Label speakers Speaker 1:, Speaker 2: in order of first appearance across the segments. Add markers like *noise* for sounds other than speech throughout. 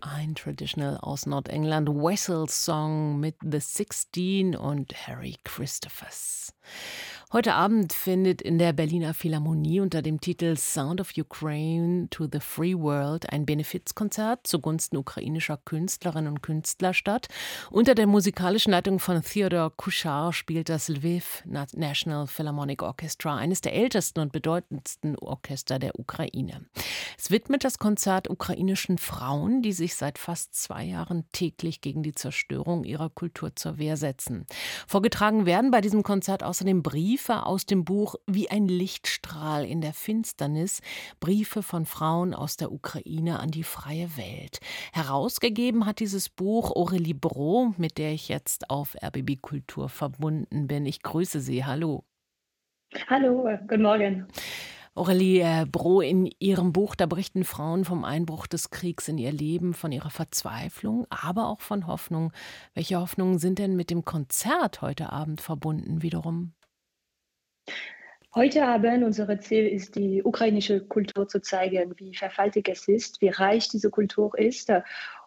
Speaker 1: ein Traditional aus Nordengland, Wessels Song mit The Sixteen und Harry Christophers. Heute Abend findet in der Berliner Philharmonie unter dem Titel Sound of Ukraine to the Free World ein Benefizkonzert zugunsten ukrainischer Künstlerinnen und Künstler statt. Unter der musikalischen Leitung von Theodor Kuschar spielt das Lviv National Philharmonic Orchestra, eines der ältesten und bedeutendsten Orchester der Ukraine. Es widmet das Konzert ukrainischen Frauen, die sich seit fast zwei Jahren täglich gegen die Zerstörung ihrer Kultur zur Wehr setzen. Vorgetragen werden bei diesem Konzert außerdem Briefe Briefe aus dem Buch Wie ein Lichtstrahl in der Finsternis, Briefe von Frauen aus der Ukraine an die freie Welt. Herausgegeben hat dieses Buch Aurélie Bro, mit der ich jetzt auf RBB Kultur verbunden bin. Ich grüße Sie. Hallo.
Speaker 2: Hallo, guten Morgen.
Speaker 1: Aurelie äh, Bro, in Ihrem Buch, da berichten Frauen vom Einbruch des Kriegs in ihr Leben, von ihrer Verzweiflung, aber auch von Hoffnung. Welche Hoffnungen sind denn mit dem Konzert heute Abend verbunden wiederum?
Speaker 2: Heute Abend unser Ziel ist, die ukrainische Kultur zu zeigen, wie verfaltig es ist, wie reich diese Kultur ist.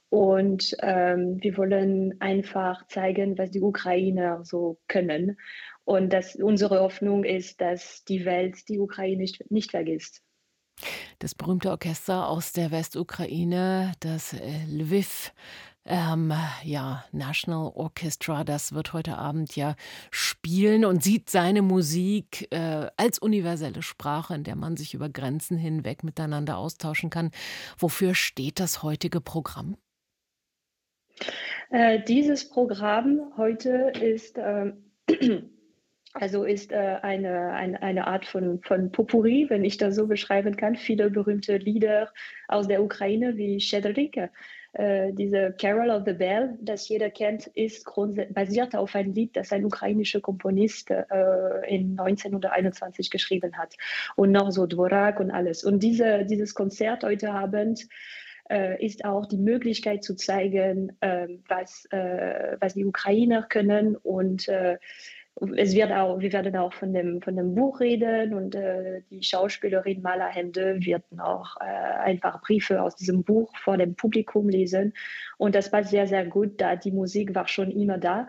Speaker 2: Und ähm, wir wollen einfach zeigen, was die Ukrainer so können. Und dass unsere Hoffnung ist, dass die Welt die Ukraine nicht, nicht vergisst.
Speaker 1: Das berühmte Orchester aus der Westukraine, das äh, Lviv ähm, ja, National Orchestra, das wird heute Abend ja spielen und sieht seine Musik äh, als universelle Sprache, in der man sich über Grenzen hinweg miteinander austauschen kann. Wofür steht das heutige Programm?
Speaker 2: Äh, dieses Programm heute ist äh, *clears throat* also ist äh, eine, eine, eine Art von, von Popuri, wenn ich das so beschreiben kann. Viele berühmte Lieder aus der Ukraine wie Shedrik äh, diese Carol of the Bell, das jeder kennt, ist basiert auf ein Lied, das ein ukrainischer Komponist äh, in 1921 geschrieben hat. Und noch so Dvorak und alles. Und diese, dieses Konzert heute Abend äh, ist auch die Möglichkeit zu zeigen, ähm, was, äh, was die Ukrainer können und äh, es wird auch, wir werden auch von dem, von dem Buch reden und äh, die Schauspielerin Mala Hände wird auch äh, einfach Briefe aus diesem Buch vor dem Publikum lesen. Und das passt sehr, sehr gut, da die Musik war schon immer da.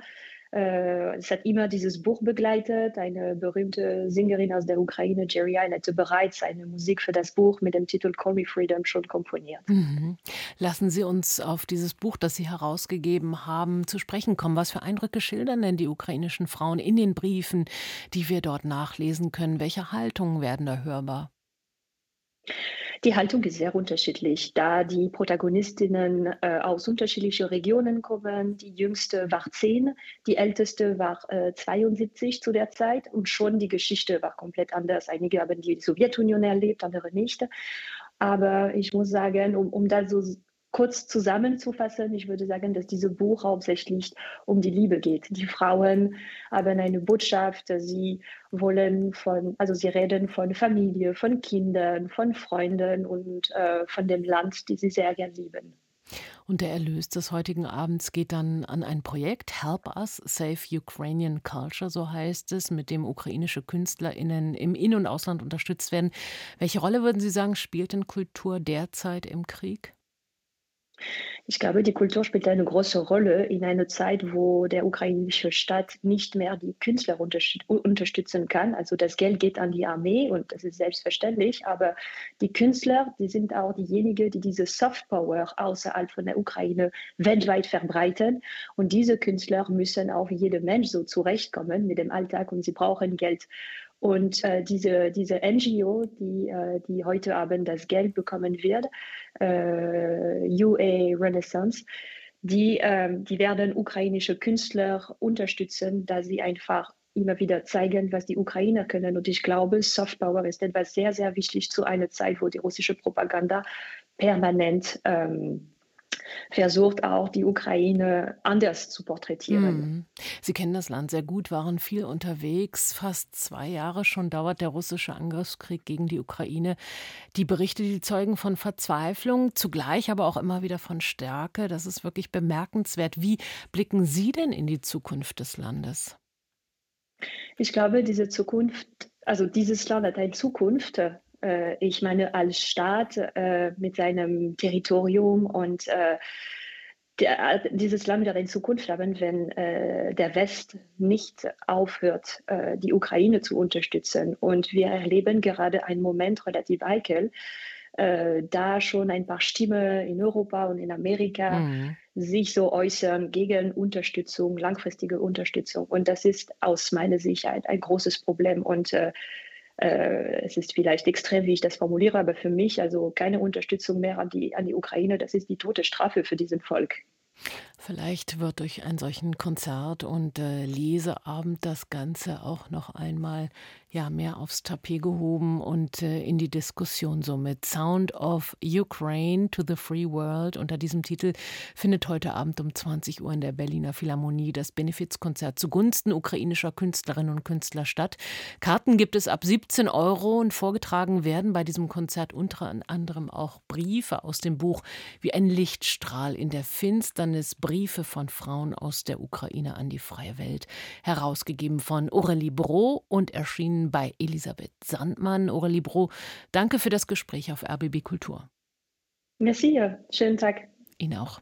Speaker 2: Äh, es hat immer dieses Buch begleitet. Eine berühmte Sängerin aus der Ukraine, Jerry Allen, hatte bereits eine Musik für das Buch mit dem Titel Call Me Freedom schon komponiert. Mhm.
Speaker 1: Lassen Sie uns auf dieses Buch, das Sie herausgegeben haben, zu sprechen kommen. Was für Eindrücke schildern denn die ukrainischen Frauen in den Briefen, die wir dort nachlesen können? Welche Haltungen werden da hörbar?
Speaker 2: Die Haltung ist sehr unterschiedlich, da die Protagonistinnen äh, aus unterschiedlichen Regionen kommen. Die jüngste war zehn, die älteste war äh, 72 zu der Zeit und schon die Geschichte war komplett anders. Einige haben die Sowjetunion erlebt, andere nicht. Aber ich muss sagen, um, um da so kurz zusammenzufassen, ich würde sagen, dass dieses Buch hauptsächlich um die Liebe geht. Die Frauen haben eine Botschaft, sie wollen von, also sie reden von Familie, von Kindern, von Freunden und äh, von dem Land, die sie sehr gern lieben.
Speaker 1: Und der Erlös des heutigen Abends geht dann an ein Projekt, Help Us Save Ukrainian Culture, so heißt es, mit dem ukrainische KünstlerInnen im In- und Ausland unterstützt werden. Welche Rolle würden Sie sagen, spielt denn Kultur derzeit im Krieg?
Speaker 2: Ich glaube, die Kultur spielt eine große Rolle in einer Zeit, wo der ukrainische Staat nicht mehr die Künstler unterstützen kann. Also das Geld geht an die Armee und das ist selbstverständlich, aber die Künstler, die sind auch diejenigen, die diese Softpower außerhalb von der Ukraine weltweit verbreiten. Und diese Künstler müssen auch wie jeder Mensch so zurechtkommen mit dem Alltag und sie brauchen Geld. Und äh, diese, diese NGO, die, äh, die heute Abend das Geld bekommen wird, UA Renaissance, die, äh, die werden ukrainische Künstler unterstützen, da sie einfach immer wieder zeigen, was die Ukrainer können. Und ich glaube, Softpower ist etwas sehr, sehr wichtig zu einer Zeit, wo die russische Propaganda permanent ähm, versucht auch die Ukraine anders zu porträtieren. Mhm.
Speaker 1: Sie kennen das Land sehr gut, waren viel unterwegs. Fast zwei Jahre schon dauert der russische Angriffskrieg gegen die Ukraine. Die Berichte, die zeugen von Verzweiflung, zugleich aber auch immer wieder von Stärke. Das ist wirklich bemerkenswert. Wie blicken Sie denn in die Zukunft des Landes?
Speaker 2: Ich glaube, diese Zukunft, also dieses Land hat eine Zukunft Äh, ich meine, als Staat äh, mit seinem Territorium und äh, der, dieses Land wird in Zukunft haben, wenn äh, der West nicht aufhört, äh, die Ukraine zu unterstützen. Und wir erleben gerade einen Moment relativ heikel, äh, da schon ein paar Stimmen in Europa und in Amerika mhm. sich so äußern gegen Unterstützung, langfristige Unterstützung. Und das ist aus meiner Sicht ein, ein großes Problem. Und es ist vielleicht extrem, wie ich das formuliere, aber für mich also keine Unterstützung mehr an die, an die Ukraine. Das ist die tote Strafe für diesen Volk.
Speaker 1: Vielleicht wird durch einen solchen Konzert- und äh, Leseabend das Ganze auch noch einmal ja mehr aufs Tapet gehoben und äh, in die Diskussion somit. Sound of Ukraine to the Free World unter diesem Titel findet heute Abend um 20 Uhr in der Berliner Philharmonie das Benefizkonzert zugunsten ukrainischer Künstlerinnen und Künstler statt. Karten gibt es ab 17 Euro und vorgetragen werden bei diesem Konzert unter anderem auch Briefe aus dem Buch Wie ein Lichtstrahl in der Finsternis, Briefe von Frauen aus der Ukraine an die freie Welt, herausgegeben von Aurelie Bro und erschienen bei Elisabeth Sandmann. Aurelie Bro, danke für das Gespräch auf RBB Kultur.
Speaker 2: Merci, schönen Tag.
Speaker 1: Ihnen auch.